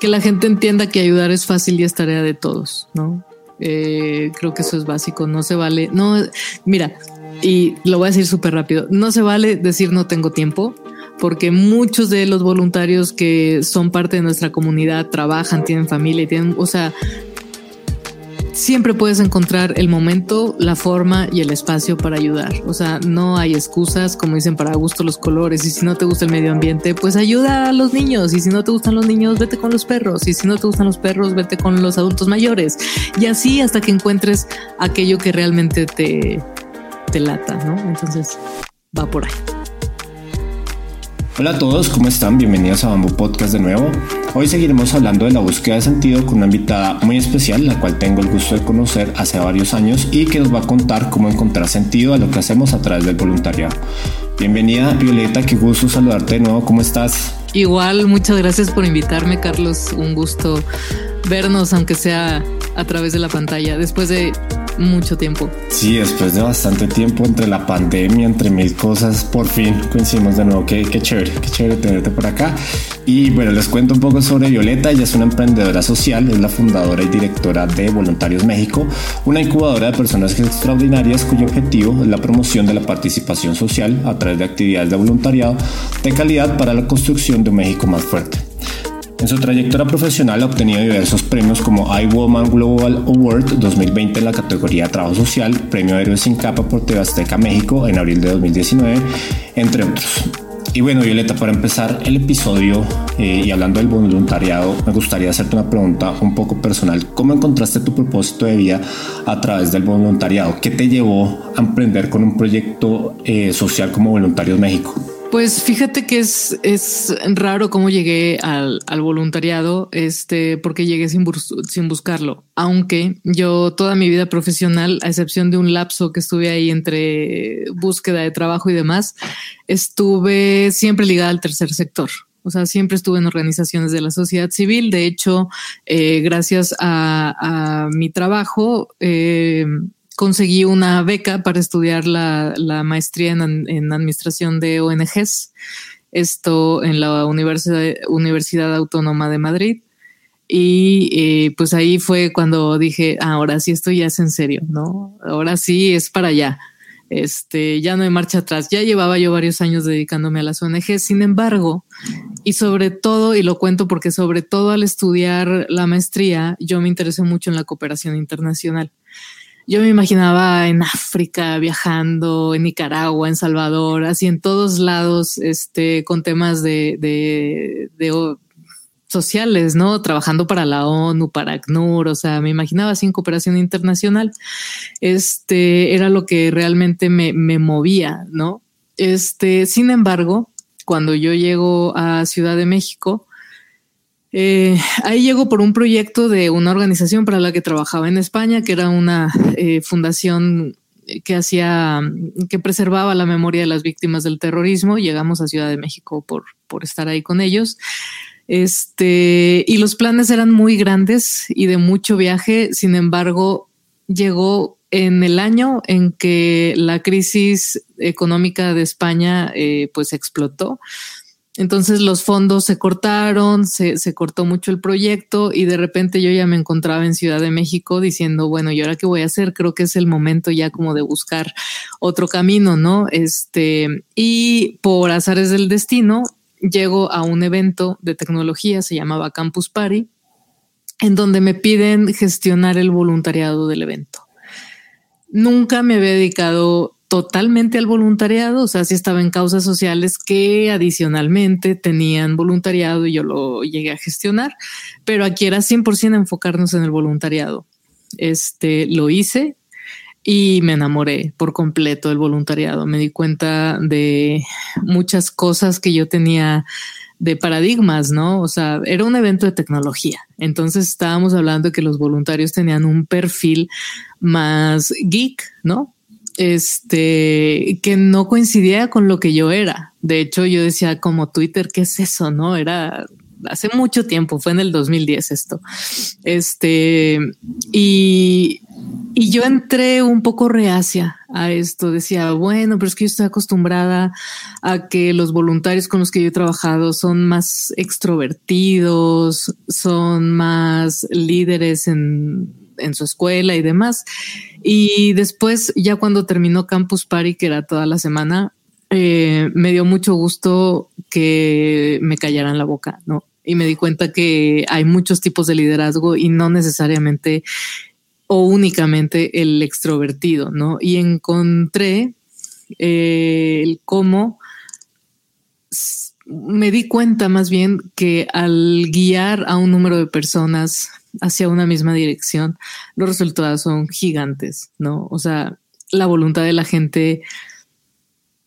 Que la gente entienda que ayudar es fácil y es tarea de todos, ¿no? Eh, creo que eso es básico, no se vale, no, mira, y lo voy a decir súper rápido, no se vale decir no tengo tiempo, porque muchos de los voluntarios que son parte de nuestra comunidad trabajan, tienen familia y tienen, o sea, siempre puedes encontrar el momento, la forma y el espacio para ayudar. O sea, no hay excusas, como dicen, para gusto los colores. Y si no te gusta el medio ambiente, pues ayuda a los niños. Y si no te gustan los niños, vete con los perros. Y si no te gustan los perros, vete con los adultos mayores. Y así hasta que encuentres aquello que realmente te, te lata, ¿no? Entonces, va por ahí. Hola a todos, ¿cómo están? Bienvenidos a Bamboo Podcast de nuevo. Hoy seguiremos hablando de la búsqueda de sentido con una invitada muy especial, la cual tengo el gusto de conocer hace varios años y que nos va a contar cómo encontrar sentido a lo que hacemos a través del voluntariado. Bienvenida Violeta, qué gusto saludarte de nuevo, ¿cómo estás? Igual, muchas gracias por invitarme, Carlos. Un gusto vernos, aunque sea a través de la pantalla, después de mucho tiempo. Sí, después de bastante tiempo entre la pandemia, entre mil cosas, por fin coincidimos de nuevo. Qué, qué chévere, qué chévere tenerte por acá. Y bueno, les cuento un poco sobre Violeta. Ella es una emprendedora social, es la fundadora y directora de Voluntarios México, una incubadora de personas extraordinarias cuyo objetivo es la promoción de la participación social a través de actividades de voluntariado de calidad para la construcción de un México más fuerte. En su trayectoria profesional ha obtenido diversos premios como iWoman Global Award 2020 en la categoría Trabajo Social, Premio Héroes sin Capa por TV Azteca México en abril de 2019, entre otros. Y bueno, Violeta, para empezar el episodio eh, y hablando del voluntariado, me gustaría hacerte una pregunta un poco personal. ¿Cómo encontraste tu propósito de vida a través del voluntariado? ¿Qué te llevó a emprender con un proyecto eh, social como Voluntarios México? Pues fíjate que es, es raro cómo llegué al, voluntariado, este, porque llegué sin, buscarlo. Aunque yo toda mi vida profesional, a excepción de un lapso que estuve ahí entre búsqueda de trabajo y demás, estuve siempre ligada al tercer sector. O sea, siempre estuve en organizaciones de la sociedad civil. De hecho, eh, gracias a, mi trabajo, eh, conseguí una beca para estudiar la, maestría en, administración de ONGs, esto en la Universidad, Universidad Autónoma de Madrid. Y eh, pues ahí fue cuando dije, ah, ahora sí esto ya es en serio, ¿no? Ahora sí es para allá. Este, ya no hay marcha atrás. Ya llevaba yo varios años dedicándome a las ONGs. Sin embargo, y sobre todo, y lo cuento porque sobre todo al estudiar la maestría, yo me interesé mucho en la cooperación internacional. Yo me imaginaba en África, viajando, en Nicaragua, en Salvador, así en todos lados, este, con temas de, de, de sociales, ¿no? Trabajando para la ONU, para ACNUR, o sea, me imaginaba en cooperación internacional. Este era lo que realmente me, me movía, ¿no? Este, sin embargo, cuando yo llego a Ciudad de México, eh, ahí llegó por un proyecto de una organización para la que trabajaba en España, que era una eh, fundación que hacía, que preservaba la memoria de las víctimas del terrorismo. Llegamos a Ciudad de México por, por estar ahí con ellos. Este, y los planes eran muy grandes y de mucho viaje. Sin embargo, llegó en el año en que la crisis económica de España eh, pues explotó. Entonces los fondos se cortaron, se, se, cortó mucho el proyecto y de repente yo ya me encontraba en Ciudad de México diciendo, bueno, ¿y ahora qué voy a hacer? Creo que es el momento ya como de buscar otro camino, ¿no? Este, y por azares del destino, llego a un evento de tecnología, se llamaba Campus Party, en donde me piden gestionar el voluntariado del evento. Nunca me había dedicado totalmente al voluntariado, o sea, sí estaba en causas sociales que adicionalmente tenían voluntariado y yo lo llegué a gestionar, pero aquí era 100% enfocarnos en el voluntariado. Este lo hice y me enamoré por completo del voluntariado. Me di cuenta de muchas cosas que yo tenía de paradigmas, ¿no? O sea, era un evento de tecnología. Entonces estábamos hablando de que los voluntarios tenían un perfil más geek, ¿no? Este, que no coincidía con lo que yo era. De hecho, yo decía como Twitter, ¿qué es eso? No era hace mucho tiempo, fue en el 2010 esto. Este, y, y yo entré un poco reacia a esto. Decía, bueno, pero es que yo estoy acostumbrada a que los voluntarios con los que yo he trabajado son más extrovertidos, son más líderes en, en su escuela y demás. Y después, ya cuando terminó Campus Party, que era toda la semana, eh, me dio mucho gusto que me callaran la boca, ¿no? Y me di cuenta que hay muchos tipos de liderazgo y no necesariamente o únicamente el extrovertido, ¿no? Y encontré eh, el cómo me di cuenta más bien que al guiar a un número de personas hacia una misma dirección, los resultados son gigantes, ¿no? O sea, la voluntad de la gente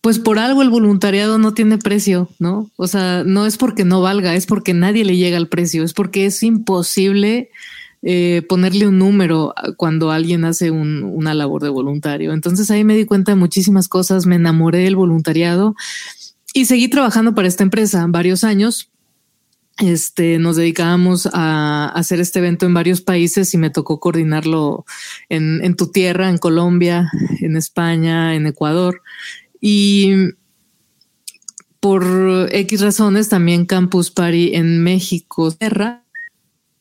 pues por algo el voluntariado no tiene precio, ¿no? O sea, no es porque no valga, es porque nadie le llega al precio, es porque es imposible eh, ponerle un número cuando alguien hace una labor de voluntario. Entonces ahí me di cuenta de muchísimas cosas, me enamoré del voluntariado y seguí trabajando para esta empresa varios años. Este, nos dedicábamos a hacer este evento en varios países y me tocó coordinarlo en, tu tierra, en Colombia, en España, en Ecuador. Y por X razones también Campus Party en México cerra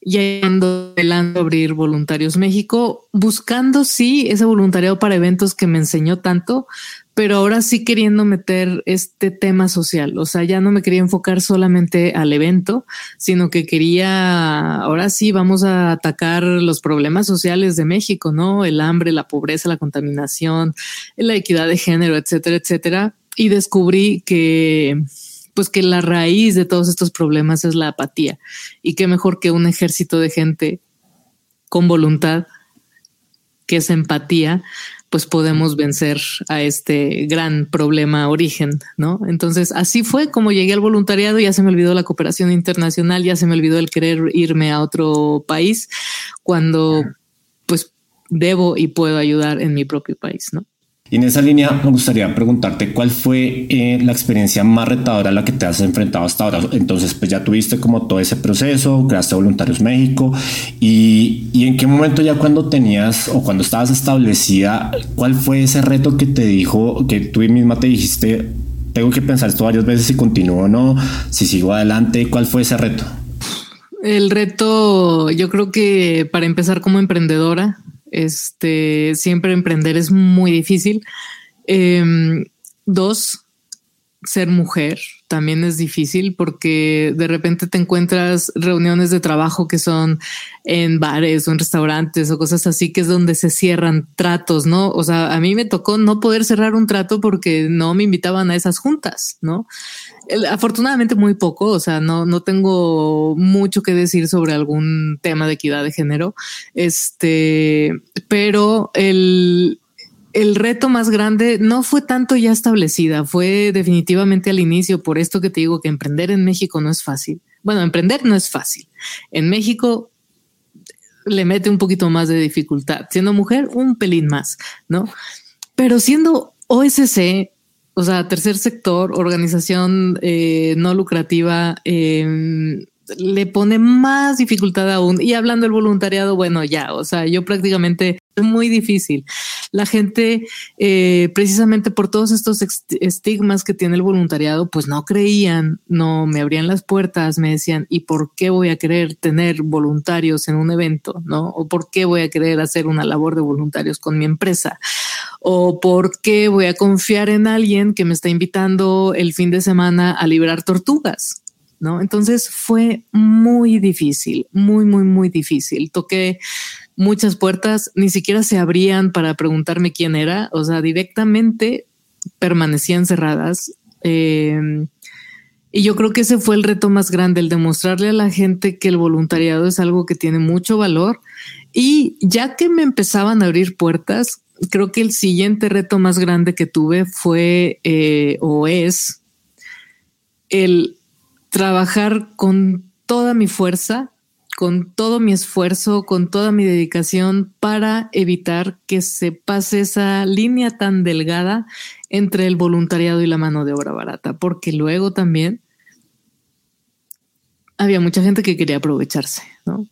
y ando a abrir Voluntarios México, buscando sí ese voluntariado para eventos que me enseñó tanto, pero ahora sí queriendo meter este tema social. O sea, ya no me quería enfocar solamente al evento, sino que quería, ahora sí vamos a atacar los problemas sociales de México, ¿no? El hambre, la pobreza, la contaminación, la equidad de género, etcétera, etcétera. Y descubrí que pues que la raíz de todos estos problemas es la apatía. Y qué mejor que un ejército de gente con voluntad, que es empatía, pues podemos vencer a este gran problema origen, ¿no? Entonces, así fue como llegué al voluntariado, ya se me olvidó la cooperación internacional, ya se me olvidó el querer irme a otro país cuando pues debo y puedo ayudar en mi propio país, ¿no? Y en esa línea me gustaría preguntarte cuál fue eh, la experiencia más retadora a la que te has enfrentado hasta ahora. Entonces, pues ya tuviste como todo ese proceso, creaste Voluntarios México y, y, en qué momento ya cuando tenías o cuando estabas establecida, cuál fue ese reto que te dijo, que tú misma te dijiste, tengo que pensar esto varias veces si continúo o no, si sigo adelante, ¿cuál fue ese reto? El reto, yo creo que para empezar como emprendedora, este, siempre emprender es muy difícil. Em, dos, ser mujer también es difícil porque de repente te encuentras reuniones de trabajo que son en bares o en restaurantes o cosas así, que es donde se cierran tratos, ¿no? O sea, a mí me tocó no poder cerrar un trato porque no me invitaban a esas juntas, ¿no? Afortunadamente muy poco, o sea, no, no tengo mucho que decir sobre algún tema de equidad de género, este, pero el, el reto más grande no fue tanto ya establecida, fue definitivamente al inicio, por esto que te digo que emprender en México no es fácil. Bueno, emprender no es fácil. En México le mete un poquito más de dificultad. Siendo mujer, un pelín más, ¿no? Pero siendo OSC, o sea, tercer sector, organización eh, no lucrativa, eh, le pone más dificultad aún. Y hablando del voluntariado, bueno, ya, o sea, yo prácticamente es muy difícil. La gente, eh, precisamente por todos estos estigmas que tiene el voluntariado, pues no creían, no me abrían las puertas, me decían, ¿y por qué voy a querer tener voluntarios en un evento? ¿No? ¿O por qué voy a querer hacer una labor de voluntarios con mi empresa? ¿O por qué voy a confiar en alguien que me está invitando el fin de semana a liberar tortugas? ¿no? Entonces fue muy difícil, muy, muy, muy difícil. Toqué muchas puertas, ni siquiera se abrían para preguntarme quién era, o sea, directamente permanecían cerradas. Em, y yo creo que ese fue el reto más grande, el demostrarle a la gente que el voluntariado es algo que tiene mucho valor. Y ya que me empezaban a abrir puertas, creo que el siguiente reto más grande que tuve fue eh, o es el trabajar con toda mi fuerza, con todo mi esfuerzo, con toda mi dedicación para evitar que se pase esa línea tan delgada entre el voluntariado y la mano de obra barata, porque luego también había mucha gente que quería aprovecharse, ¿no?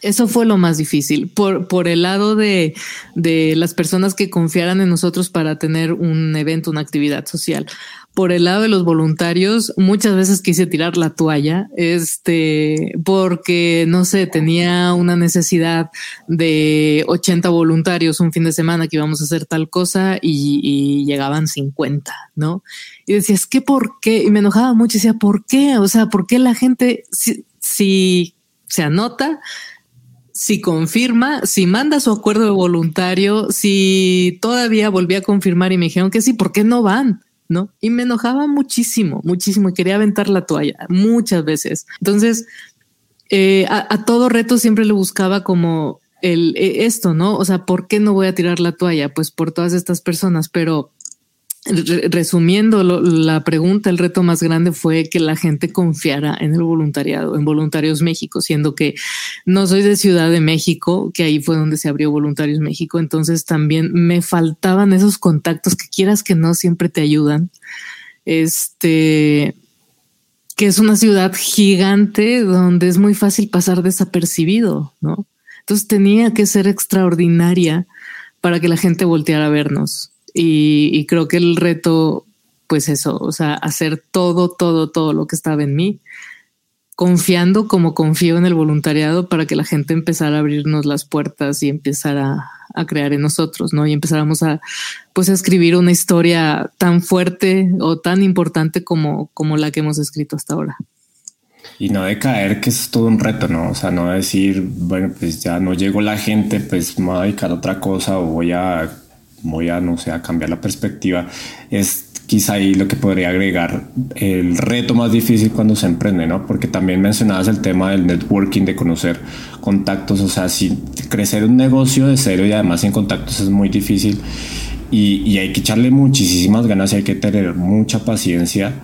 Eso fue lo más difícil por, por el lado de, de, las personas que confiaran en nosotros para tener un evento, una actividad social. Por el lado de los voluntarios, muchas veces quise tirar la toalla, este, porque no sé, tenía una necesidad de 80 voluntarios un fin de semana que íbamos a hacer tal cosa y, llegaban 50, ¿no? Y decía, es que por qué? Y me enojaba mucho decía, ¿por qué? O sea, ¿por qué la gente, si se anota, si confirma, si manda su acuerdo de voluntario, si todavía volví a confirmar y me dijeron que sí, ¿por qué no van? ¿No? Y me enojaba muchísimo, muchísimo y quería aventar la toalla muchas veces. Entonces, eh, a, todo reto siempre le buscaba como el eh, esto, ¿no? O sea, ¿por qué no voy a tirar la toalla? Pues por todas estas personas, pero resumiendo la pregunta, el reto más grande fue que la gente confiara en el voluntariado, en Voluntarios México, siendo que no soy de Ciudad de México, que ahí fue donde se abrió Voluntarios México. Entonces también me faltaban esos contactos que quieras que no siempre te ayudan. Este, que es una ciudad gigante donde es muy fácil pasar desapercibido, ¿no? Entonces tenía que ser extraordinaria para que la gente volteara a vernos. Y, creo que el reto, pues eso, o sea, hacer todo, todo, todo lo que estaba en mí, confiando como confío en el voluntariado para que la gente empezara a abrirnos las puertas y empezara a crear en nosotros, ¿no? Y empezáramos a, pues, a escribir una historia tan fuerte o tan importante como, como la que hemos escrito hasta ahora. Y no de caer que es todo un reto, ¿no? O sea, no decir, bueno, pues ya no llegó la gente, pues me voy a dedicar a otra cosa o voy a voy a, no sé, a cambiar la perspectiva, es quizá ahí lo que podría agregar el reto más difícil cuando se emprende, ¿no? Porque también mencionabas el tema del networking, de conocer contactos, o sea, si crecer un negocio de cero y además sin contactos es muy difícil y, y hay que echarle muchísimas ganas y hay que tener mucha paciencia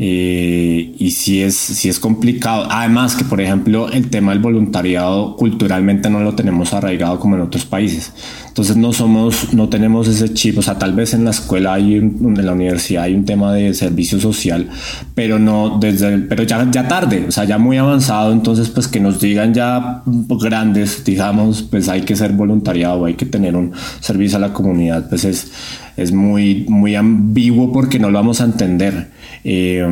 y si es, si es complicado. Además que, por ejemplo, el tema del voluntariado culturalmente no lo tenemos arraigado como en otros países. Entonces no somos, no tenemos ese chip. O sea, tal vez en la escuela hay, en la universidad hay un tema de servicio social, pero no desde, el, pero ya, ya tarde, o sea, ya muy avanzado. Entonces, pues que nos digan ya grandes, digamos, pues hay que ser voluntariado, hay que tener un servicio a la comunidad, pues es, es muy, muy ambiguo porque no lo vamos a entender. Eh,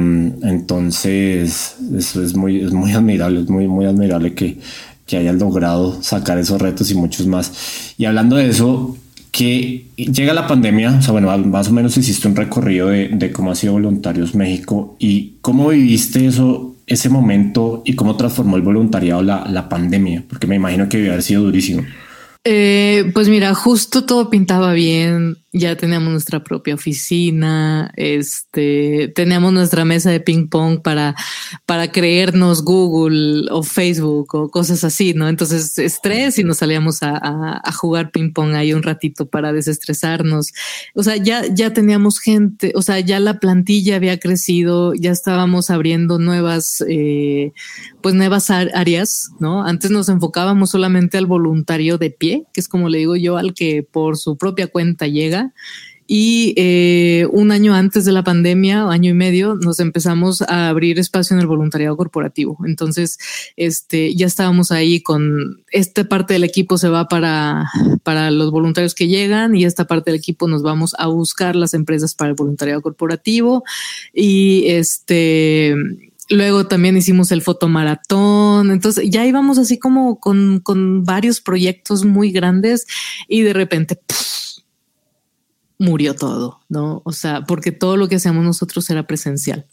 entonces, eso es muy, es muy admirable, es muy, muy admirable que, que hayan logrado sacar esos retos y muchos más. Y hablando de eso, que llega la pandemia, o sea, bueno, más o menos hiciste un recorrido de, de cómo ha sido Voluntarios México y cómo viviste eso, ese momento y cómo transformó el voluntariado la, la pandemia, porque me imagino que debe haber sido durísimo. Eh, pues mira, justo todo pintaba bien. Ya teníamos nuestra propia oficina, este, teníamos nuestra mesa de ping pong para, para creernos Google o Facebook o cosas así, ¿no? Entonces, estrés y nos salíamos a, jugar ping pong ahí un ratito para desestresarnos. O sea, ya, ya teníamos gente, o sea, ya la plantilla había crecido, ya estábamos abriendo nuevas, eh, pues nuevas áreas, ¿no? Antes nos enfocábamos solamente al voluntario de pie, que es como le digo yo, al que por su propia cuenta llega y eh, un año antes de la pandemia, año y medio, nos empezamos a abrir espacio en el voluntariado corporativo. Entonces, este, ya estábamos ahí con esta parte del equipo se va para, para los voluntarios que llegan y esta parte del equipo nos vamos a buscar las empresas para el voluntariado corporativo. Y este, Luego también hicimos el fotomaratón. Entonces ya íbamos así como con, con varios proyectos muy grandes y de repente murió todo, ¿no? O sea, porque todo lo que hacíamos nosotros era presencial.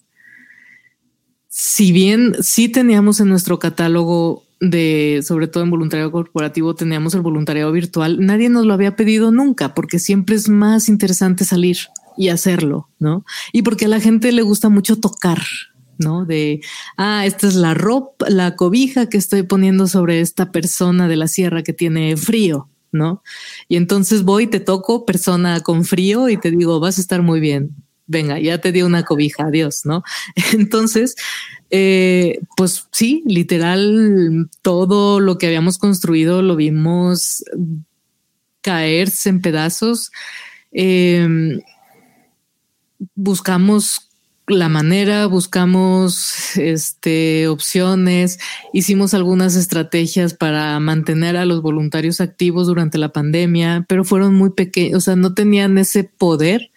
Si bien sí teníamos en nuestro catálogo de, sobre todo en voluntariado corporativo, teníamos el voluntariado virtual, nadie nos lo había pedido nunca, porque siempre es más interesante salir y hacerlo, ¿no? Y porque a la gente le gusta mucho tocar, ¿no? De, ah, esta es la ropa, la cobija que estoy poniendo sobre esta persona de la sierra que tiene frío, ¿no? Y entonces voy, te toco persona con frío y te digo, vas a estar muy bien. Venga, ya te di una cobija, adiós, ¿no? Entonces, eh, pues sí, literal, todo lo que habíamos construido lo vimos caerse en pedazos. Em, buscamos la manera, buscamos este, opciones, hicimos algunas estrategias para mantener a los voluntarios activos durante la pandemia, pero fueron muy pequeños, o sea, no tenían ese poder.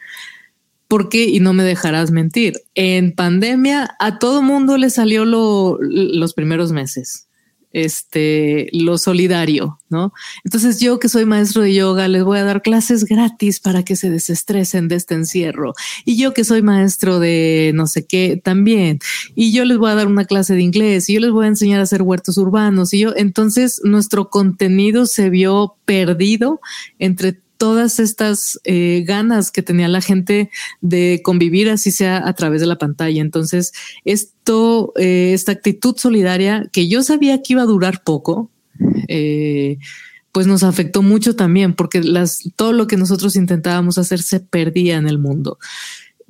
Porque, y no me dejarás mentir, en pandemia a todo mundo le salió lo, los primeros meses este, lo solidario, ¿no? Entonces yo que soy maestro de yoga, les voy a dar clases gratis para que se desestresen de este encierro. Y yo que soy maestro de no sé qué también. Y yo les voy a dar una clase de inglés y yo les voy a enseñar a hacer huertos urbanos. Y yo, entonces nuestro contenido se vio perdido entre todas estas eh, ganas que tenía la gente de convivir así sea a través de la pantalla. Entonces, esto, eh, esta actitud solidaria que yo sabía que iba a durar poco, eh, pues nos afectó mucho también porque las, todo lo que nosotros intentábamos hacer se perdía en el mundo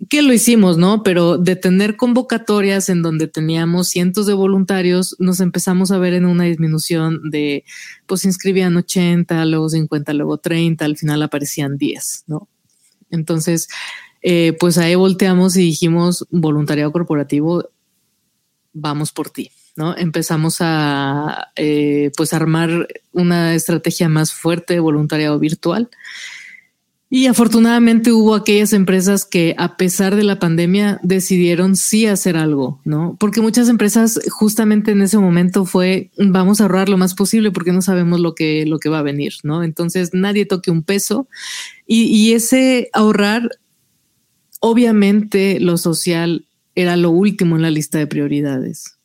que lo hicimos, ¿no? Pero de tener convocatorias en donde teníamos cientos de voluntarios, nos empezamos a ver en una disminución de, pues inscribían 80, luego 50, luego 30, al final aparecían 10, ¿no? Entonces, eh, pues ahí volteamos y dijimos, voluntariado corporativo, vamos por ti. ¿no? Empezamos a eh, pues armar una estrategia más fuerte de voluntariado virtual y afortunadamente hubo aquellas empresas que a pesar de la pandemia decidieron sí hacer algo, ¿no? Porque muchas empresas justamente en ese momento fue vamos a ahorrar lo más posible porque no sabemos lo que, lo que va a venir, ¿no? Entonces nadie toque un peso y, y ese ahorrar, obviamente lo social era lo último en la lista de prioridades,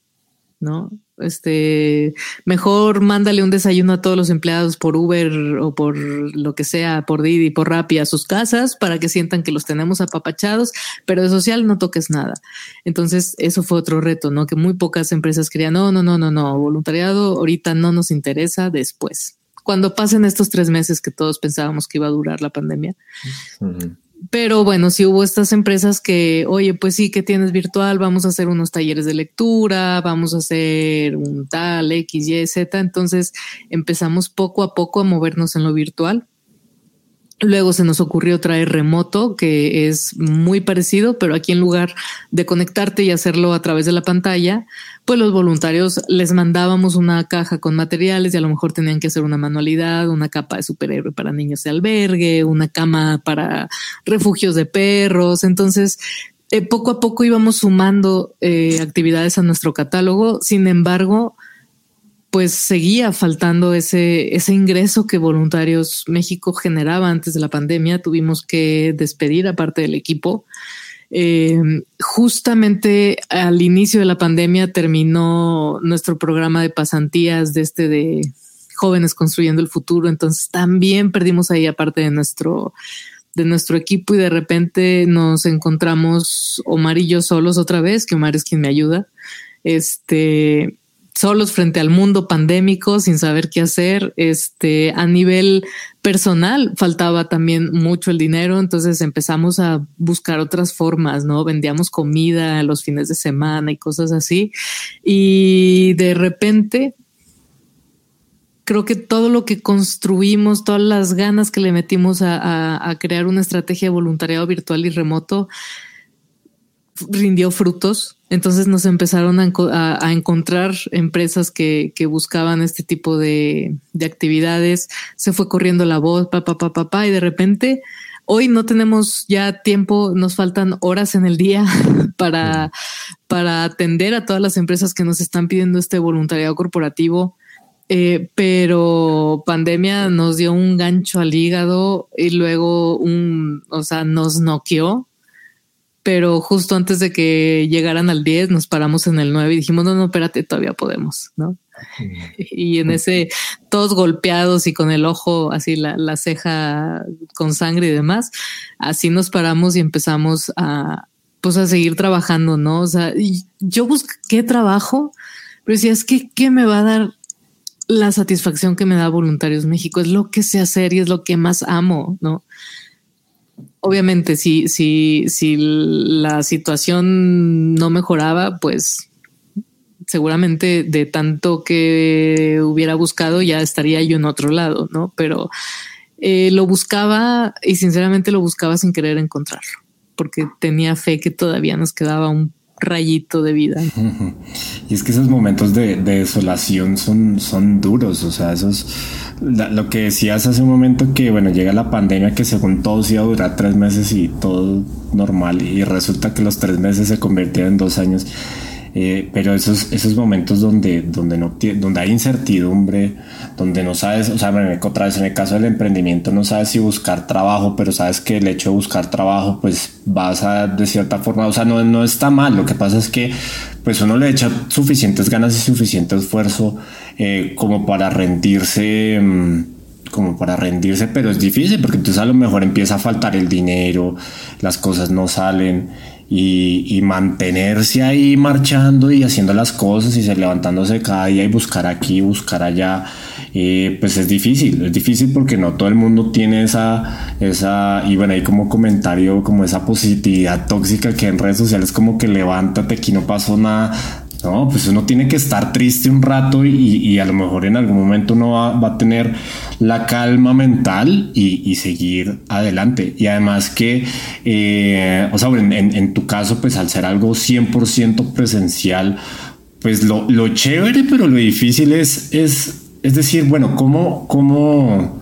¿no? Este, mejor mándale un desayuno a todos los empleados por Uber o por lo que sea, por Didi, por Rappi a sus casas para que sientan que los tenemos apapachados, pero de social no toques nada. Entonces, eso fue otro reto, ¿no? Que muy pocas empresas querían, no, no, no, no, no, voluntariado ahorita no nos interesa después. Cuando pasen estos tres meses que todos pensábamos que iba a durar la pandemia. Pero bueno, si hubo estas empresas que, oye, pues sí, que tienes virtual, vamos a hacer unos talleres de lectura, vamos a hacer un tal X, Y, Z. Entonces empezamos poco a poco a movernos en lo virtual. Luego se nos ocurrió traer remoto, que es muy parecido, pero aquí en lugar de conectarte y hacerlo a través de la pantalla, pues los voluntarios les mandábamos una caja con materiales y a lo mejor tenían que hacer una manualidad, una capa de superhéroe para niños de albergue, una cama para refugios de perros. Entonces, eh, poco a poco íbamos sumando eh, actividades a nuestro catálogo. Sin embargo, pues seguía faltando ese, ese ingreso que Voluntarios México generaba antes de la pandemia. Tuvimos que despedir a parte del equipo. Eh, justamente al inicio de la pandemia terminó nuestro programa de pasantías de este de jóvenes construyendo el futuro. Entonces también perdimos ahí aparte de nuestro de nuestro equipo y de repente nos encontramos Omar y yo solos otra vez, que Omar es quien me ayuda. Este, solos frente al mundo pandémico sin saber qué hacer. Este, a nivel personal faltaba también mucho el dinero, entonces empezamos a buscar otras formas, ¿no? Vendíamos comida los fines de semana y cosas así. Y de repente creo que todo lo que construimos, todas las ganas que le metimos a, a crear una estrategia de voluntariado virtual y remoto, rindió frutos. Entonces nos empezaron a, encontrar empresas que, buscaban este tipo de, actividades. Se fue corriendo la voz, papá, papá, papá, y de repente hoy no tenemos ya tiempo, nos faltan horas en el día para, para atender a todas las empresas que nos están pidiendo este voluntariado corporativo. Eh, pero pandemia nos dio un gancho al hígado y luego un, o sea, nos noqueó pero justo antes de que llegaran al 10 nos paramos en el 9 y dijimos, no, no, espérate, todavía podemos, ¿no? Y en ese, todos golpeados y con el ojo así, la, la ceja con sangre y demás, así nos paramos y empezamos a, pues a seguir trabajando, ¿no? O sea, yo busqué trabajo, pero decía, es que, ¿qué me va a dar la satisfacción que me da Voluntarios México, es lo que sé hacer y es lo que más amo, ¿no? Obviamente, si, si, si la situación no mejoraba, pues seguramente de tanto que hubiera buscado ya estaría yo en otro lado, ¿no? Pero eh, lo buscaba y sinceramente lo buscaba sin querer encontrarlo, porque tenía fe que todavía nos quedaba un rayito de vida. Y es que esos momentos de, desolación son, son duros, o sea, esos lo que decías hace un momento que bueno llega la pandemia que según todos iba a durar tres meses y todo normal y resulta que los tres meses se convirtieron en dos años eh, pero esos, esos momentos donde, donde, no, donde hay incertidumbre, donde no sabes, o sea, otra vez en el caso del emprendimiento no sabes si buscar trabajo, pero sabes que el hecho de buscar trabajo, pues vas a de cierta forma, o sea, no, no está mal, lo que pasa es que pues uno le echa suficientes ganas y suficiente esfuerzo eh, como para rendirse. Mm, como para rendirse, pero es difícil porque entonces a lo mejor empieza a faltar el dinero, las cosas no salen y, mantenerse ahí marchando y haciendo las cosas y se levantándose cada día y buscar aquí, buscar allá, eh, pues es difícil, es difícil porque no todo el mundo tiene esa, esa, y bueno, ahí como comentario, como esa positividad tóxica que en redes sociales como que levántate, aquí no pasó nada, no, pues uno tiene que estar triste un rato y, a lo mejor en algún momento uno va, a tener la calma mental y, seguir adelante. Y además que, eh, o sea, en, tu caso, pues al ser algo 100% presencial, pues lo, lo, chévere, pero lo difícil es, es, es decir, bueno, ¿cómo, cómo,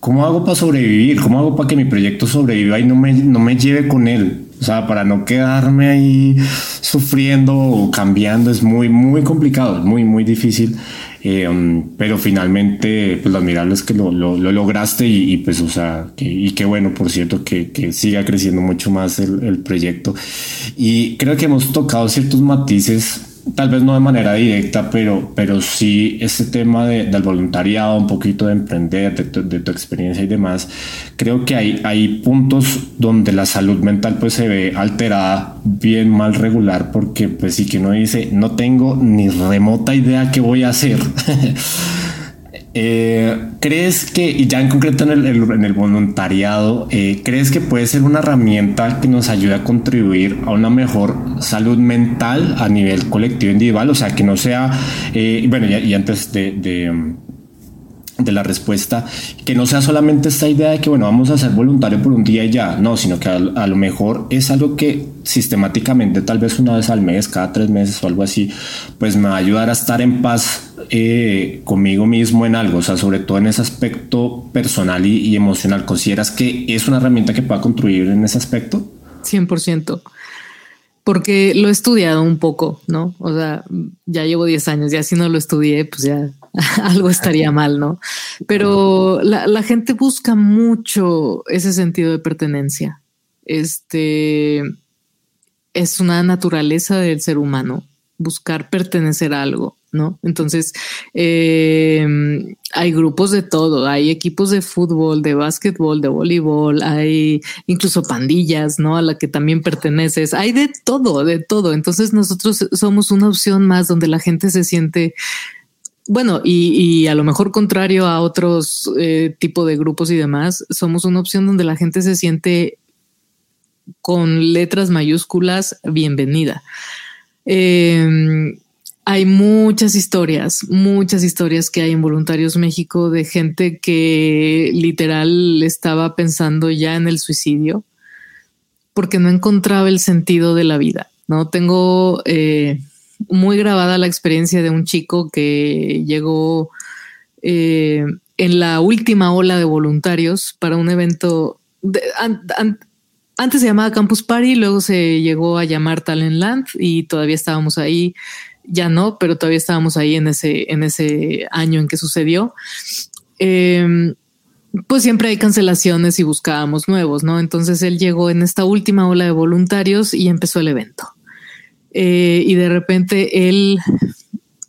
cómo hago para sobrevivir? ¿Cómo hago para que mi proyecto sobreviva y no me, no me lleve con él? O sea, para no quedarme ahí sufriendo o cambiando es muy, muy complicado, es muy, muy difícil. Eh, um, pero finalmente, pues lo admirable es que lo, lo, lograste y, pues, o sea, y qué bueno, por cierto, que, que siga creciendo mucho más el, el proyecto. Y creo que hemos tocado ciertos matices tal vez no de manera directa, pero, pero sí ese tema de, del voluntariado, un poquito de emprender, de tu, experiencia y demás, creo que hay, hay puntos donde la salud mental pues se ve alterada, bien mal regular, porque pues sí que uno dice, no tengo ni remota idea qué voy a hacer. Eh, ¿Crees que, y ya en concreto en el, en el voluntariado, eh, crees que puede ser una herramienta que nos ayude a contribuir a una mejor salud mental a nivel colectivo individual? O sea, que no sea, eh, bueno, y, antes de de la respuesta, que no sea solamente esta idea de que, bueno, vamos a ser voluntario por un día y ya, no, sino que a, lo mejor es algo que sistemáticamente, tal vez una vez al mes, cada tres meses o algo así, pues me va a ayudar a estar en paz eh, conmigo mismo en algo, o sea, sobre todo en ese aspecto personal y, y emocional. ¿Consideras que es una herramienta que pueda contribuir en ese aspecto? 100% porque lo he estudiado un poco, ¿no? O sea, ya llevo 10 años, ya si no lo estudié, pues ya algo estaría mal, ¿no? Pero la, gente busca mucho ese sentido de pertenencia. Este es una naturaleza del ser humano, buscar pertenecer a algo. ¿no? Entonces, em, hay grupos de todo, hay equipos de fútbol, de básquetbol, de voleibol, hay incluso pandillas, ¿no? A la que también perteneces, hay de todo, de todo. Entonces, nosotros somos una opción más donde la gente se siente bueno, y, a lo mejor contrario a otros eh, tipos de grupos y demás, somos una opción donde la gente se siente con letras mayúsculas bienvenida. Eh, hay muchas historias, muchas historias que hay en Voluntarios México de gente que literal estaba pensando ya en el suicidio porque no encontraba el sentido de la vida. No tengo eh, muy grabada la experiencia de un chico que llegó eh, en la última ola de voluntarios para un evento. antes se llamaba Campus Party, luego se llegó a llamar Talent Land y todavía estábamos ahí ya no, pero todavía estábamos ahí en ese, en ese año en que sucedió. Em, pues siempre hay cancelaciones y buscábamos nuevos, ¿no? Entonces él llegó en esta última ola de voluntarios y empezó el evento. Eh, y de repente él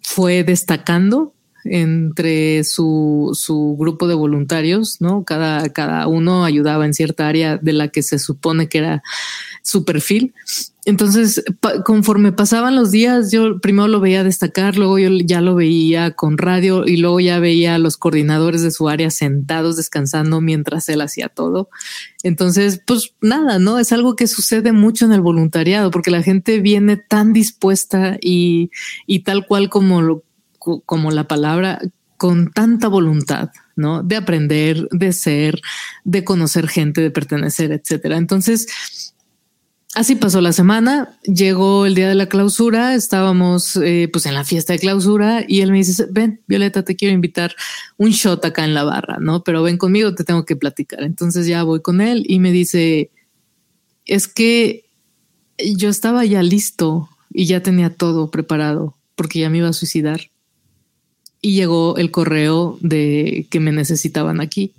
fue destacando entre su, su, grupo de voluntarios, ¿no? Cada, cada uno ayudaba en cierta área de la que se supone que era su perfil. Entonces, conforme pasaban los días, yo primero lo veía destacar, luego yo ya lo veía con radio y luego ya veía a los coordinadores de su área sentados descansando mientras él hacía todo. Entonces, pues nada, ¿no? Es algo que sucede mucho en el voluntariado porque la gente viene tan dispuesta y, y tal cual como, lo, como la palabra, con tanta voluntad, ¿no? De aprender, de ser, de conocer gente, de pertenecer, etcétera. Entonces, Así pasó la semana, llegó el día de la clausura, estábamos eh, pues en la fiesta de clausura y él me dice, ven, Violeta, te quiero invitar un shot acá en la barra, ¿no? Pero ven conmigo, te tengo que platicar. Entonces ya voy con él y me dice, es que yo estaba ya listo y ya tenía todo preparado porque ya me iba a suicidar. Y llegó el correo de que me necesitaban aquí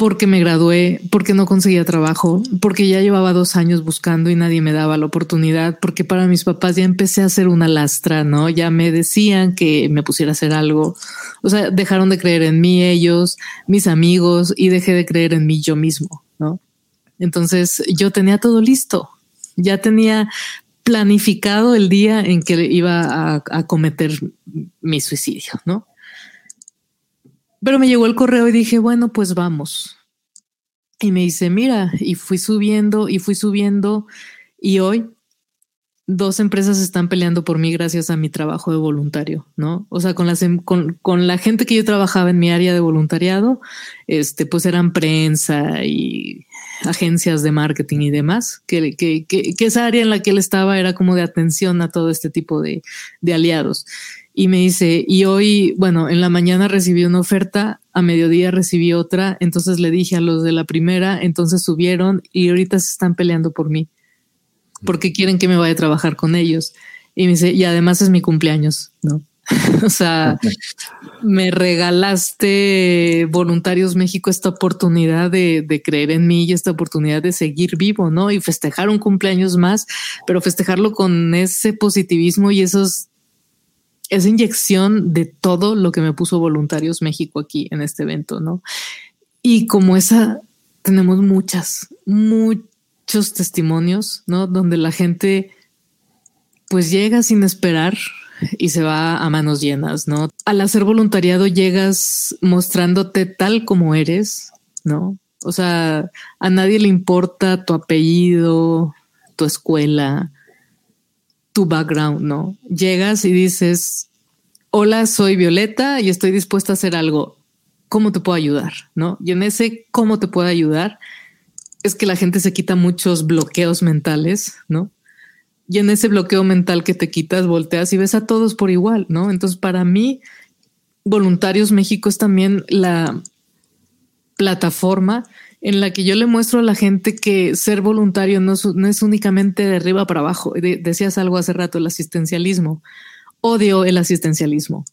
porque me gradué, porque no conseguía trabajo, porque ya llevaba dos años buscando y nadie me daba la oportunidad, porque para mis papás ya empecé a hacer una lastra, ¿no? Ya me decían que me pusiera a hacer algo. O sea, dejaron de creer en mí ellos, mis amigos, y dejé de creer en mí yo mismo, ¿no? Entonces yo tenía todo listo, ya tenía planificado el día en que iba a, a cometer mi suicidio, ¿no? Pero me llegó el correo y dije, bueno, pues vamos. Y me dice, mira, y fui subiendo y fui subiendo y hoy dos empresas están peleando por mí gracias a mi trabajo de voluntario, ¿no? O sea, con, las, em, con, con, la gente que yo trabajaba en mi área de voluntariado, este, pues eran prensa y agencias de marketing y demás, que, que, que, esa área en la que él estaba era como de atención a todo este tipo de, de aliados y me dice, y hoy, bueno, en la mañana recibí una oferta, a mediodía recibí otra, entonces le dije a los de la primera, entonces subieron y ahorita se están peleando por mí, porque quieren que me vaya a trabajar con ellos. Y me dice, y además es mi cumpleaños, ¿no? o sea, me regalaste Voluntarios México esta oportunidad de, de, creer en mí y esta oportunidad de seguir vivo, ¿no? Y festejar un cumpleaños más, pero festejarlo con ese positivismo y esos esa inyección de todo lo que me puso Voluntarios México aquí en este evento, ¿no? Y como esa, tenemos muchas, muchos testimonios, ¿no? Donde la gente pues llega sin esperar y se va a manos llenas, ¿no? Al hacer voluntariado llegas mostrándote tal como eres, ¿no? O sea, a nadie le importa tu apellido, tu escuela, tu background, ¿no? Llegas y dices, hola, soy Violeta y estoy dispuesta a hacer algo. ¿Cómo te puedo ayudar? ¿No? Y en ese cómo te puedo ayudar es que la gente se quita muchos bloqueos mentales, ¿no? Y en ese bloqueo mental que te quitas, volteas y ves a todos por igual, ¿no? Entonces, para mí, Voluntarios México es también la plataforma en la que yo le muestro a la gente que ser voluntario no es, únicamente de arriba para abajo. decías algo hace rato, el asistencialismo. Odio el asistencialismo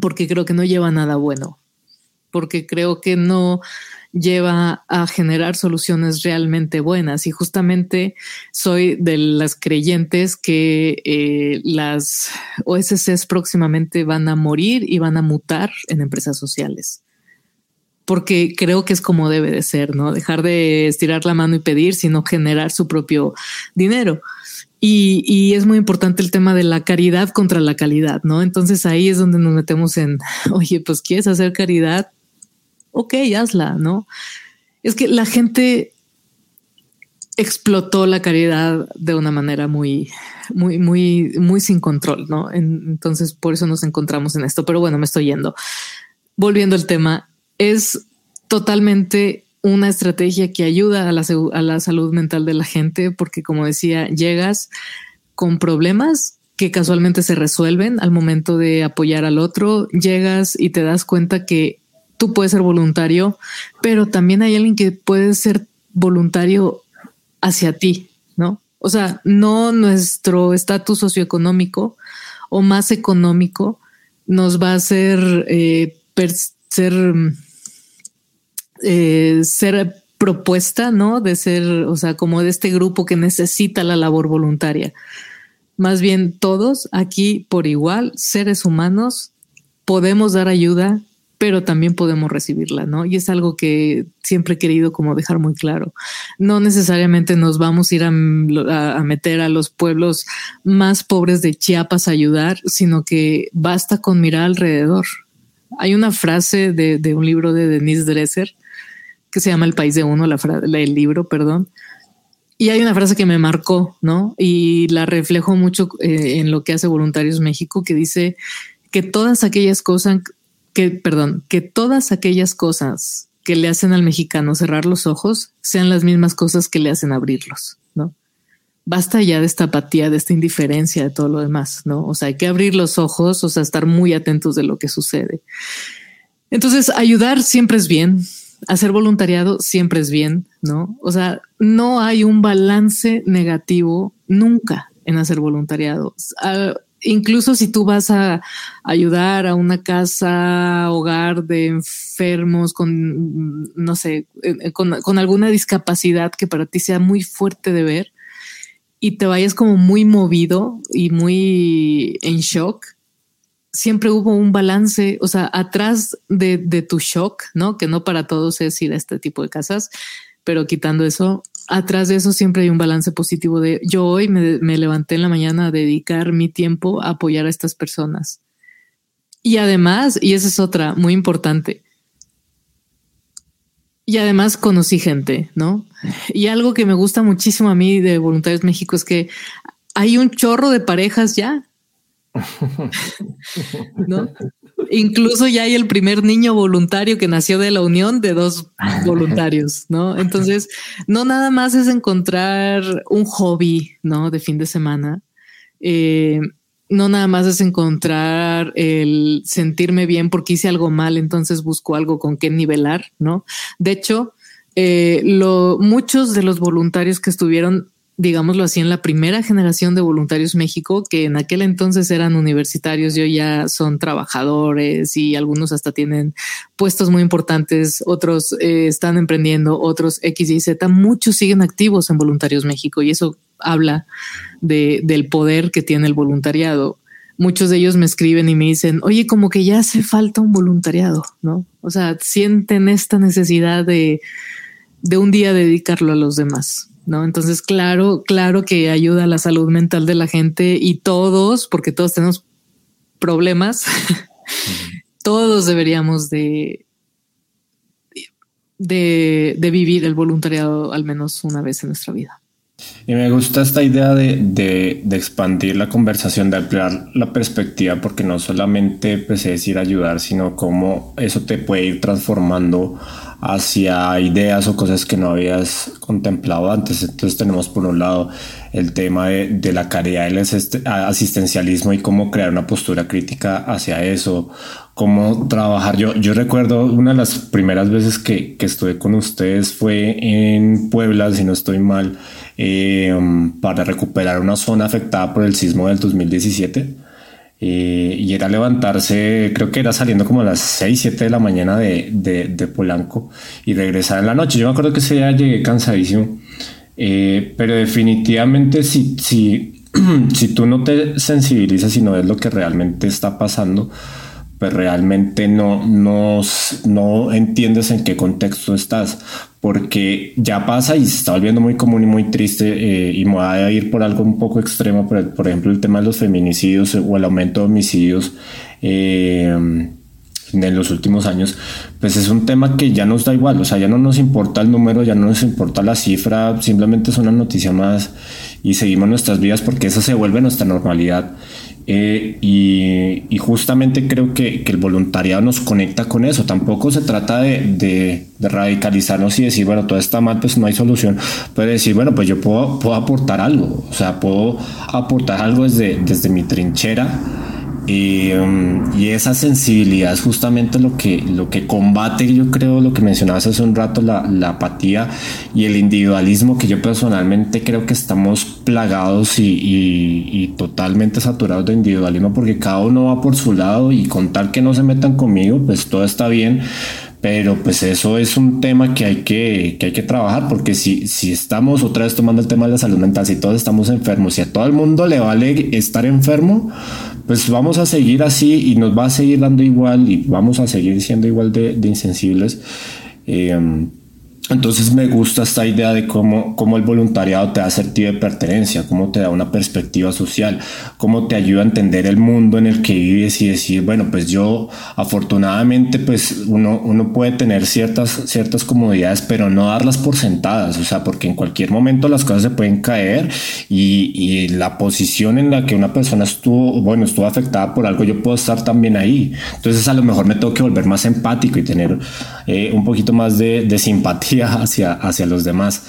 porque creo que no lleva nada bueno, porque creo que no lleva a generar soluciones realmente buenas. Y justamente soy de las creyentes que eh, las OSCs próximamente van a morir y van a mutar en empresas sociales porque creo que es como debe de ser, ¿no? Dejar de estirar la mano y pedir, sino generar su propio dinero. Y, y, es muy importante el tema de la caridad contra la calidad, ¿no? Entonces ahí es donde nos metemos en, oye, pues quieres hacer caridad, ok, hazla, ¿no? Es que la gente explotó la caridad de una manera muy, muy, muy, muy sin control, ¿no? Entonces por eso nos encontramos en esto. Pero bueno, me estoy yendo. Volviendo al tema, es totalmente una estrategia que ayuda a la, a la salud mental de la gente, porque como decía, llegas con problemas que casualmente se resuelven al momento de apoyar al otro, llegas y te das cuenta que tú puedes ser voluntario, pero también hay alguien que puede ser voluntario hacia ti, ¿no? O sea, no nuestro estatus socioeconómico o más económico nos va a hacer eh, ser eh, ser propuesta, ¿no? De ser, o sea, como de este grupo que necesita la labor voluntaria. Más bien todos aquí por igual, seres humanos, podemos dar ayuda pero también podemos recibirla, ¿no? Y es algo que siempre he querido como dejar muy claro. No necesariamente nos vamos a ir a, meter a los pueblos más pobres de Chiapas a ayudar, sino que basta con mirar alrededor. Hay una frase de, un libro de Denise Dresser que se llama El País de Uno, la el libro, perdón. Y hay una frase que me marcó, ¿no? Y la reflejo mucho eh, en lo que hace Voluntarios México, que dice que todas aquellas cosas, que, perdón, que todas aquellas cosas que le hacen al mexicano cerrar los ojos sean las mismas cosas que le hacen abrirlos, ¿no? Basta ya de esta apatía, de esta indiferencia, de todo lo demás, ¿no? O sea, hay que abrir los ojos, o sea, estar muy atentos de lo que sucede. Entonces, ayudar siempre es bien, hacer voluntariado siempre es bien, ¿no? O sea, no hay un balance negativo nunca en hacer voluntariado. Ah, incluso si tú vas a ayudar a una casa, hogar de enfermos con, no sé, eh, eh, con, alguna discapacidad que para ti sea muy fuerte de ver y te vayas como muy movido y muy en shock, siempre hubo un balance, o sea, atrás de, tu shock, ¿no? Que no para todos es ir a este tipo de casas, pero quitando eso, atrás de eso siempre hay un balance positivo de yo hoy me, levanté en la mañana a dedicar mi tiempo a apoyar a estas personas. Y además, y esa es otra muy importante, y además conocí gente, ¿no? Y algo que me gusta muchísimo a mí de Voluntarios México es que hay un chorro de parejas ya. ¿No? Incluso ya hay el primer niño voluntario que nació de la unión de dos voluntarios, ¿no? Entonces, no nada más es encontrar un hobby, ¿no? De fin de semana. Eh, no nada más es encontrar el sentirme bien porque hice algo mal, entonces busco algo con qué nivelar, ¿no? De hecho, eh, muchos de los voluntarios que estuvieron digámoslo así, en la primera generación de Voluntarios México, que en aquel entonces eran universitarios y ya son trabajadores y algunos hasta tienen puestos muy importantes, otros eh, están emprendiendo, otros X y Z, muchos siguen activos en Voluntarios México y eso habla de, del poder que tiene el voluntariado. Muchos de ellos me escriben y me dicen, oye, como que ya hace falta un voluntariado, ¿no? O sea, sienten esta necesidad de, de un día dedicarlo a los demás. ¿No? Entonces, claro, claro que ayuda a la salud mental de la gente y todos, porque todos tenemos problemas, todos deberíamos de, de, de, vivir el voluntariado al menos una vez en nuestra vida. Y me gusta esta idea de, de, de expandir la conversación, de ampliar la perspectiva, porque no solamente pues, es ir a ayudar, sino cómo eso te puede ir transformando hacia ideas o cosas que no habías contemplado antes. Entonces tenemos por un lado el tema de, la caridad del asistencialismo y cómo crear una postura crítica hacia eso, cómo trabajar. Yo, yo recuerdo una de las primeras veces que, que estuve con ustedes fue en Puebla, si no estoy mal, eh, para recuperar una zona afectada por el sismo del 2017 eh, y era levantarse, creo que era saliendo como a las 6, 7 de la mañana de, de, Polanco y regresar en la noche. Yo me acuerdo que ese día llegué cansadísimo, eh, pero definitivamente si, si, si tú no te sensibilizas y no ves lo que realmente está pasando, pues realmente no, no, no entiendes en qué contexto estás, porque ya pasa y se está volviendo muy común y muy triste eh, y me voy a ir por algo un poco extremo, por, por, ejemplo el tema de los feminicidios o el aumento de homicidios. Eh, en los últimos años, pues es un tema que ya nos da igual, o sea, ya no nos importa el número, ya no nos importa la cifra, simplemente es una noticia más y seguimos nuestras vidas porque esa se vuelve nuestra normalidad. Eh, y, justamente creo que, el voluntariado nos conecta con eso. Tampoco se trata de, radicalizarnos y decir, bueno, todo está mal, pues no hay solución. Puede decir, bueno, pues yo puedo, puedo aportar algo. O sea, puedo aportar algo desde, desde mi trinchera Um, y, esa sensibilidad es justamente lo que, lo que combate, yo creo, lo que mencionabas hace un rato, la, la apatía y el individualismo, que yo personalmente creo que estamos plagados y, y, totalmente saturados de individualismo, porque cada uno va por su lado y con tal que no se metan conmigo, pues todo está bien. Pero pues eso es un tema que hay que, que hay que trabajar porque si, si estamos otra vez tomando el tema de la salud mental, si todos estamos enfermos, si a todo el mundo le vale estar enfermo, pues vamos a seguir así y nos va a seguir dando igual y vamos a seguir siendo igual de, insensibles. Eh, entonces me gusta esta idea de cómo, cómo el voluntariado te da sentido de pertenencia, cómo te da una perspectiva social, cómo te ayuda a entender el mundo en el que vives y decir, bueno, pues yo afortunadamente pues uno, uno puede tener ciertas, ciertas comodidades, pero no darlas por sentadas, o sea, porque en cualquier momento las cosas se pueden caer y, y la posición en la que una persona estuvo, bueno, estuvo afectada por algo, yo puedo estar también ahí. Entonces a lo mejor me tengo que volver más empático y tener eh, un poquito más de, de simpatía hacia, hacia los demás.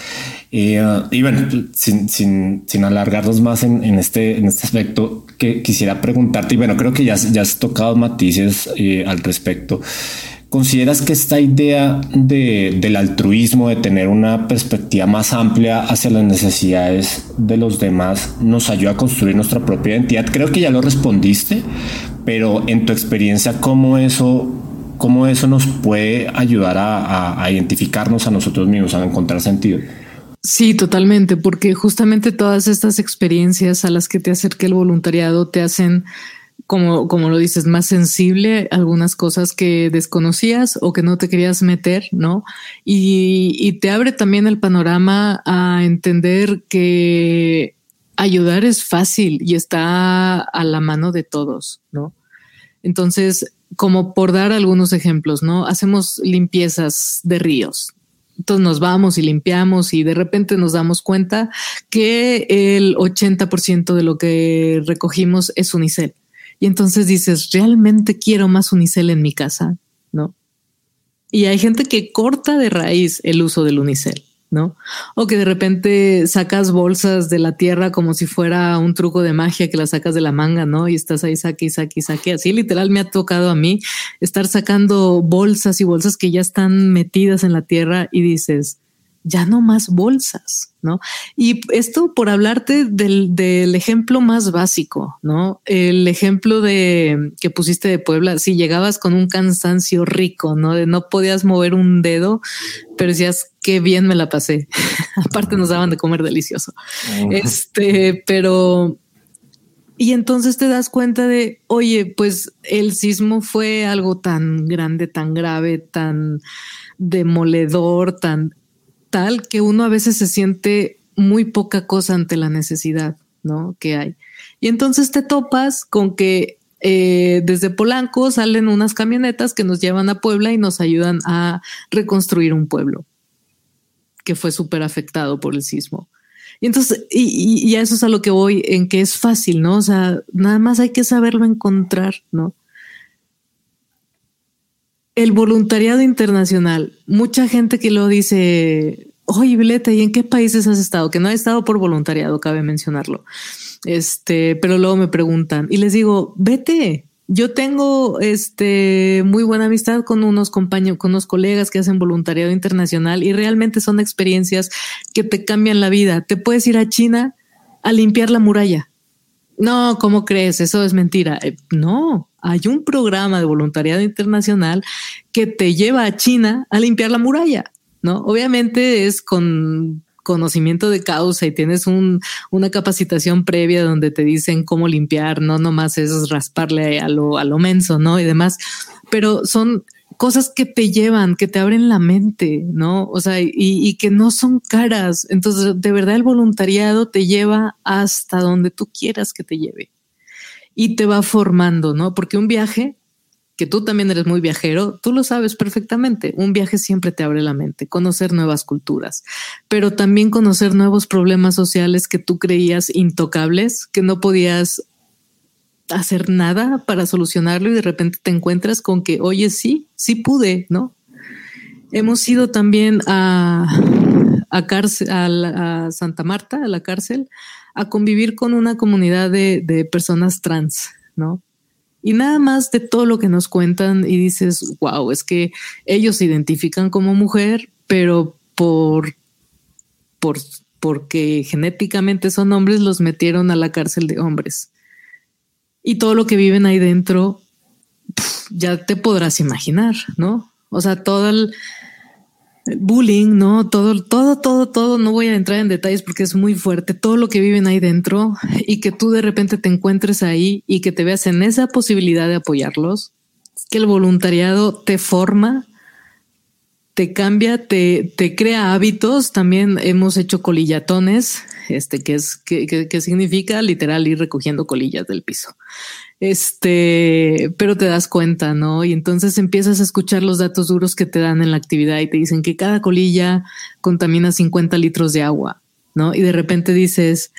Eh, y bueno, sin, sin, sin alargarnos más en, en, este, en este aspecto, que quisiera preguntarte, y bueno, creo que ya, ya has tocado matices eh, al respecto. ¿Consideras que esta idea de, del altruismo, de tener una perspectiva más amplia hacia las necesidades de los demás, nos ayuda a construir nuestra propia identidad? Creo que ya lo respondiste, pero en tu experiencia, ¿cómo eso cómo eso nos puede ayudar a, identificarnos a nosotros mismos, a encontrar sentido. Sí, totalmente, porque justamente todas estas experiencias a las que te acerca el voluntariado te hacen, como, como lo dices, más sensible a algunas cosas que desconocías o que no te querías meter, ¿no? Y, y te abre también el panorama a entender que ayudar es fácil y está a la mano de todos, ¿no? Entonces, como por dar algunos ejemplos, ¿no? Hacemos limpiezas de ríos. Entonces nos vamos y limpiamos y de repente nos damos cuenta que el 80% de lo que recogimos es unicel. Y entonces dices, realmente quiero más unicel en mi casa, ¿no? Y hay gente que corta de raíz el uso del unicel. ¿No? O que de repente sacas bolsas de la tierra como si fuera un truco de magia que la sacas de la manga, ¿no? Y estás ahí, saque saque saque. Así literal me ha tocado a mí estar sacando bolsas y bolsas que ya están metidas en la tierra y dices, ya no más bolsas, ¿no? Y esto por hablarte del, del, ejemplo más básico, ¿no? El ejemplo de que pusiste de Puebla, si llegabas con un cansancio rico, ¿no? De no podías mover un dedo, pero decías, qué bien me la pasé. Aparte nos daban de comer delicioso. Este, pero... Y entonces te das cuenta de, oye, pues el sismo fue algo tan grande, tan grave, tan demoledor, tan tal que uno a veces se siente muy poca cosa ante la necesidad, ¿no? Que hay. Y entonces te topas con que eh, desde Polanco salen unas camionetas que nos llevan a Puebla y nos ayudan a reconstruir un pueblo que fue súper afectado por el sismo. Y entonces, y, y, a eso es a lo que voy, en que es fácil, ¿no? O sea, nada más hay que saberlo encontrar, ¿no? El voluntariado internacional, mucha gente que lo dice, oye, Vileta, ¿y en qué países has estado? Que no he estado por voluntariado, cabe mencionarlo. Este, pero luego me preguntan y les digo, vete. Yo tengo este muy buena amistad con unos compañeros, con unos colegas que hacen voluntariado internacional y realmente son experiencias que te cambian la vida. Te puedes ir a China a limpiar la muralla. No, ¿cómo crees? Eso es mentira. Eh, no, hay un programa de voluntariado internacional que te lleva a China a limpiar la muralla, ¿no? Obviamente es con conocimiento de causa y tienes un, una capacitación previa donde te dicen cómo limpiar, no nomás es rasparle a lo, a lo menso, ¿no? Y demás, pero son cosas que te llevan, que te abren la mente, ¿no? O sea, y, que no son caras. Entonces, de verdad, el voluntariado te lleva hasta donde tú quieras que te lleve y te va formando, ¿no? Porque un viaje, que tú también eres muy viajero, tú lo sabes perfectamente, un viaje siempre te abre la mente, conocer nuevas culturas, pero también conocer nuevos problemas sociales que tú creías intocables, que no podías hacer nada para solucionarlo y de repente te encuentras con que, oye, sí, sí pude, ¿no? Hemos ido también a, a, cárcel, a, Santa Marta, a la cárcel, a convivir con una comunidad de, personas trans, ¿no? Y nada más de todo lo que nos cuentan y dices, wow, es que ellos se identifican como mujer, pero por, por, porque genéticamente son hombres, los metieron a la cárcel de hombres. Y todo lo que viven ahí dentro, ya te podrás imaginar, ¿no? O sea, todo el, bullying, ¿no? Todo, todo, todo, todo, no voy a entrar en detalles porque es muy fuerte, todo lo que viven ahí dentro y que tú de repente te encuentres ahí y que te veas en esa posibilidad de apoyarlos, que el voluntariado te forma, te cambia, te, te crea hábitos. También hemos hecho colillatones, este que es que, que significa literal ir recogiendo colillas del piso. Este, pero te das cuenta, ¿no? Y entonces empiezas a escuchar los datos duros que te dan en la actividad y te dicen que cada colilla contamina 50 litros de agua, ¿no? Y de repente dices,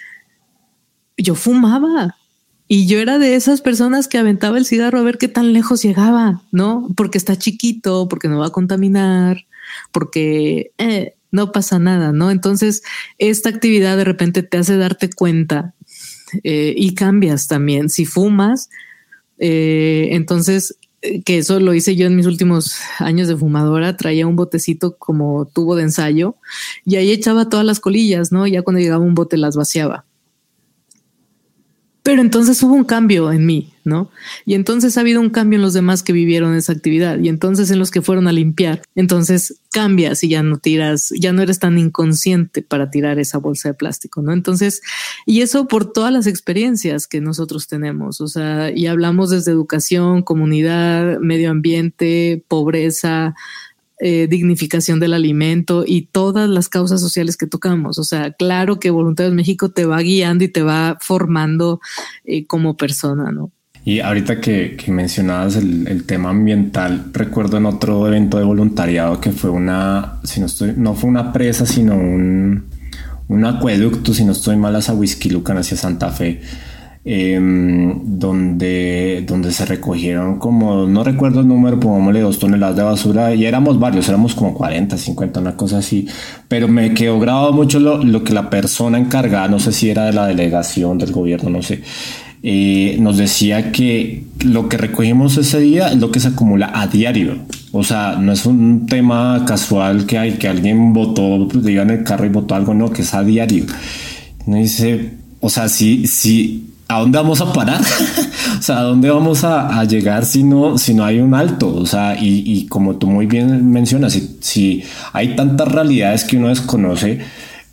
yo fumaba y yo era de esas personas que aventaba el cigarro a ver qué tan lejos llegaba, ¿no? Porque está chiquito, porque no va a contaminar, porque eh, no pasa nada, ¿no? Entonces, esta actividad de repente te hace darte cuenta eh, y cambias también. Si fumas, eh, entonces, eh, que eso lo hice yo en mis últimos años de fumadora, traía un botecito como tubo de ensayo y ahí echaba todas las colillas, ¿no? Ya cuando llegaba un bote las vaciaba. Pero entonces hubo un cambio en mí, ¿no? Y entonces ha habido un cambio en los demás que vivieron esa actividad y entonces en los que fueron a limpiar. Entonces cambias y ya no tiras, ya no eres tan inconsciente para tirar esa bolsa de plástico, ¿no? Entonces, y eso por todas las experiencias que nosotros tenemos, o sea, y hablamos desde educación, comunidad, medio ambiente, pobreza, eh, dignificación del alimento y todas las causas sociales que tocamos. O sea, claro que Voluntarios México te va guiando y te va formando eh, como persona, ¿no? Y ahorita que, mencionabas el, tema ambiental, recuerdo en otro evento de voluntariado que fue una, si no estoy, no fue una presa, sino un, un acueducto, si no estoy mal, hacia Lucan, hacia Santa Fe Em, donde, donde se recogieron como, no recuerdo el número, pongámosle dos toneladas de basura y éramos varios, éramos como 40, 50, una cosa así, pero me quedó grabado mucho lo, lo que la persona encargada, no sé si era de la delegación del gobierno, no sé, eh, nos decía que lo que recogimos ese día es lo que se acumula a diario. O sea, no es un tema casual que hay que alguien votó, diga en el carro y votó algo, no, que es a diario. Me dice, o sea, sí, sí, ¿a dónde vamos a parar? o sea, ¿a dónde vamos a, llegar si no, si no hay un alto? O sea, y, como tú muy bien mencionas, si, si, hay tantas realidades que uno desconoce,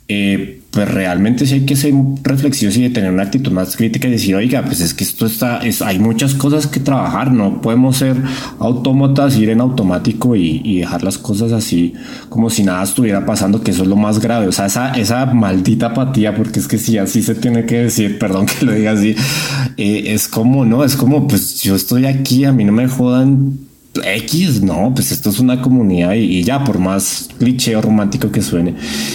eh, pues realmente sí hay que ser reflexivos y de tener una actitud más crítica y decir, oiga, pues es que esto está, es, hay muchas cosas que trabajar, no podemos ser autómatas, ir en automático y, dejar las cosas así como si nada estuviera pasando, que eso es lo más grave, o sea, esa, esa maldita apatía, porque es que si así se tiene que decir, perdón que lo diga así, eh, es como, no, es como, pues yo estoy aquí, a mí no me jodan X, no, pues esto es una comunidad y, ya, por más cliché romántico que suene.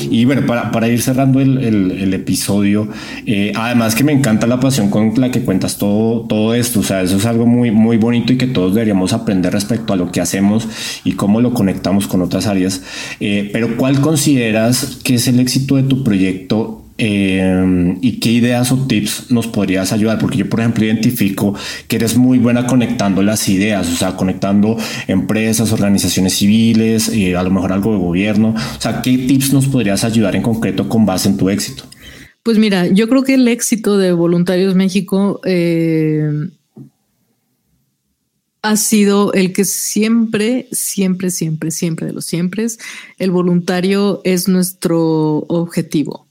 Y bueno, para, ir cerrando el, episodio, eh, además que me encanta la pasión con la que cuentas todo, todo esto, o sea, eso es algo muy, muy bonito y que todos deberíamos aprender respecto a lo que hacemos y cómo lo conectamos con otras áreas. Eh, pero ¿cuál consideras que es el éxito de tu proyecto eh, y qué ideas o tips nos podrías ayudar, porque yo por ejemplo identifico que eres muy buena conectando las ideas, o sea, conectando empresas, organizaciones civiles, eh, a lo mejor algo de gobierno, o sea, ¿qué tips nos podrías ayudar en concreto con base en tu éxito? Pues mira, yo creo que el éxito de Voluntarios México eh, ha sido el que siempre, siempre, siempre, siempre de los siempre, el voluntario es nuestro objetivo.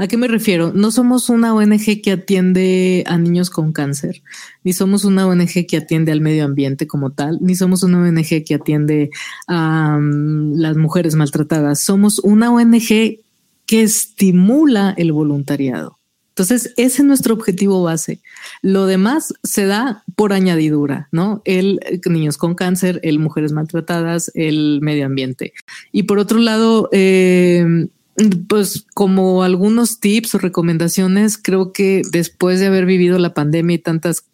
¿A qué me refiero? No somos una ONG que atiende a niños con cáncer, ni somos una ONG que atiende al medio ambiente como tal, ni somos una ONG que atiende a mm, las mujeres maltratadas. Somos una ONG que estimula el voluntariado. Entonces, ese es nuestro objetivo base. Lo demás se da por añadidura, ¿no? El niños con cáncer, el mujeres maltratadas, el medio ambiente. Y por otro lado, eh, pues como algunos tips o recomendaciones, creo que después de haber vivido la pandemia y tantos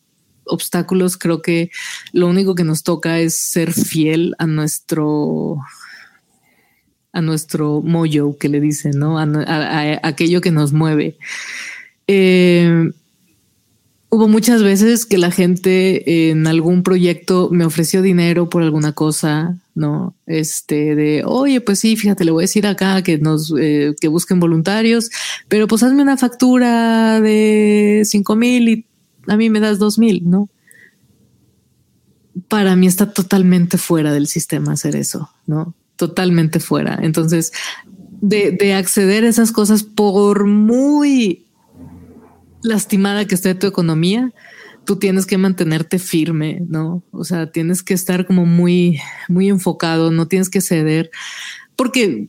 obstáculos, creo que lo único que nos toca es ser fiel a nuestro a nuestro moyo que le dicen, ¿no? A, aquello que nos mueve. Eh, Hubo muchas veces que la gente en algún proyecto me ofreció dinero por alguna cosa, ¿no? Este de, oye, pues sí, fíjate, le voy a decir acá que nos, eh, que busquen voluntarios, pero pues hazme una factura de cinco mil y a mí me das dos mil, ¿no? Para mí está totalmente fuera del sistema hacer eso, ¿no? totalmente fuera. Entonces, de acceder a esas cosas por muy lastimada que esté tu economía, tú tienes que mantenerte firme, ¿no? O sea, tienes que estar como muy, muy enfocado, no tienes que ceder, porque,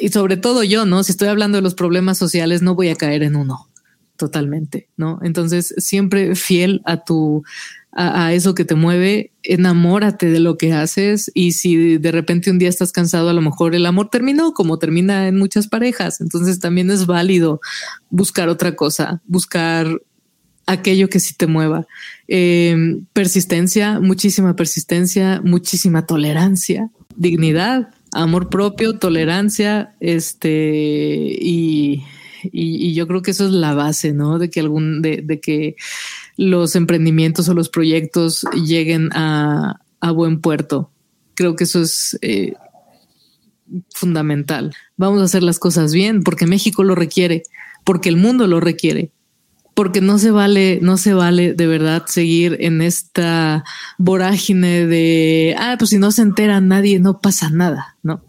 y sobre todo yo, ¿no? Si estoy hablando de los problemas sociales, no voy a caer en uno totalmente, ¿no? Entonces, siempre fiel a tu, a, eso que te mueve, enamórate de lo que haces y si de repente un día estás cansado, a lo mejor el amor terminó como termina en muchas parejas, entonces también es válido buscar otra cosa, buscar aquello que sí te mueva. Em, persistencia, muchísima persistencia, muchísima tolerancia, dignidad, amor propio, tolerancia, este, y, yo creo que eso es la base, ¿no? De que algún, de que los emprendimientos o los proyectos lleguen a, buen puerto. Creo que eso es eh, fundamental. Vamos a hacer las cosas bien porque México lo requiere, porque el mundo lo requiere, porque no se vale, no se vale de verdad seguir en esta vorágine de, ah, pues si no se entera nadie, no pasa nada, ¿no?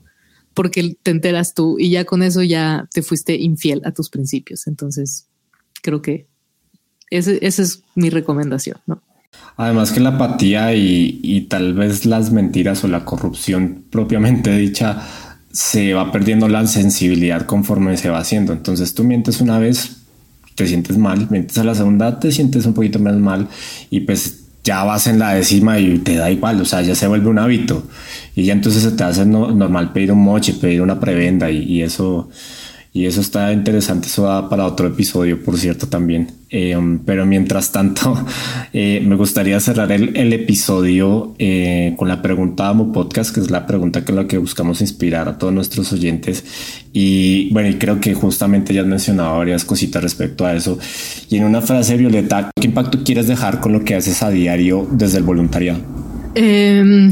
Porque te enteras tú y ya con eso ya te fuiste infiel a tus principios. Entonces, creo que esa es mi recomendación, ¿no? Además que la apatía y, tal vez las mentiras o la corrupción propiamente dicha se va perdiendo la sensibilidad conforme se va haciendo. Entonces tú mientes una vez, te sientes mal, mientes a la segunda, te sientes un poquito menos mal y pues ya vas en la décima y te da igual, o sea, ya se vuelve un hábito y ya entonces se te hace normal pedir un moche, pedir una prebenda y eso y eso está interesante, eso va para otro episodio, por cierto, también. Eh, pero mientras tanto, eh, me gustaría cerrar el, episodio eh, con la pregunta Amo Podcast, que es la pregunta con la que buscamos inspirar a todos nuestros oyentes. Y bueno, y creo que justamente ya has mencionado varias cositas respecto a eso. Y en una frase, Violeta, ¿qué impacto quieres dejar con lo que haces a diario desde el voluntariado? Em,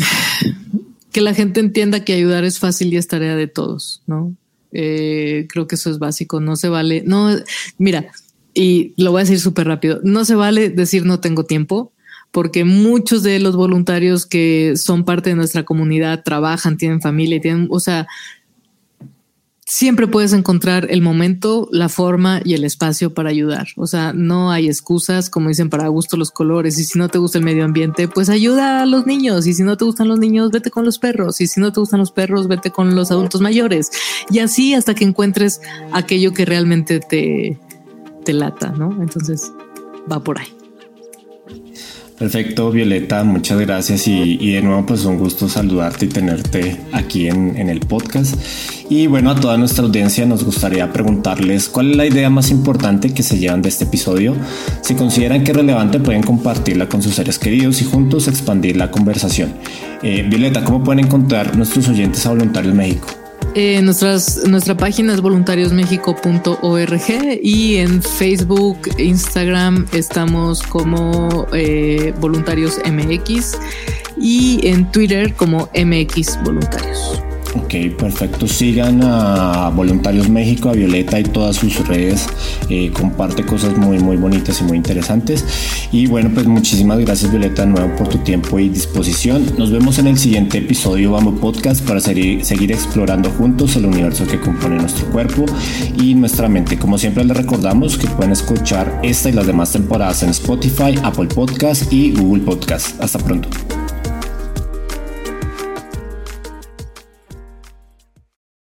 que la gente entienda que ayudar es fácil y es tarea de todos, ¿no? Eh, creo que eso es básico. No se vale. No, mira, y lo voy a decir súper rápido. No se vale decir no tengo tiempo porque muchos de los voluntarios que son parte de nuestra comunidad trabajan, tienen familia, tienen, o sea, siempre puedes encontrar el momento, la forma y el espacio para ayudar. O sea, no hay excusas, como dicen, para gusto los colores. Y si no te gusta el medio ambiente, pues ayuda a los niños. Y si no te gustan los niños, vete con los perros. Y si no te gustan los perros, vete con los adultos mayores. Y así hasta que encuentres aquello que realmente te, te lata, ¿no? Entonces, va por ahí. Perfecto, Violeta, muchas gracias y, de nuevo pues un gusto saludarte y tenerte aquí en, en, el podcast. Y bueno, a toda nuestra audiencia nos gustaría preguntarles cuál es la idea más importante que se llevan de este episodio. Si consideran que es relevante pueden compartirla con sus seres queridos y juntos expandir la conversación. Eh, Violeta, ¿cómo pueden encontrar nuestros oyentes a Voluntarios México? Eh, nuestras, nuestra página es voluntariosmexico.org y en Facebook, Instagram estamos como eh, Voluntarios MX y en Twitter como MX Voluntarios. Ok, perfecto. Sigan a Voluntarios México, a Violeta y todas sus redes. Eh, comparte cosas muy, muy bonitas y muy interesantes. Y bueno, pues muchísimas gracias Violeta de nuevo por tu tiempo y disposición. Nos vemos en el siguiente episodio Vamos Podcast para seguir, explorando juntos el universo que compone nuestro cuerpo y nuestra mente. Como siempre les recordamos que pueden escuchar esta y las demás temporadas en Spotify, Apple Podcast y Google Podcast. Hasta pronto.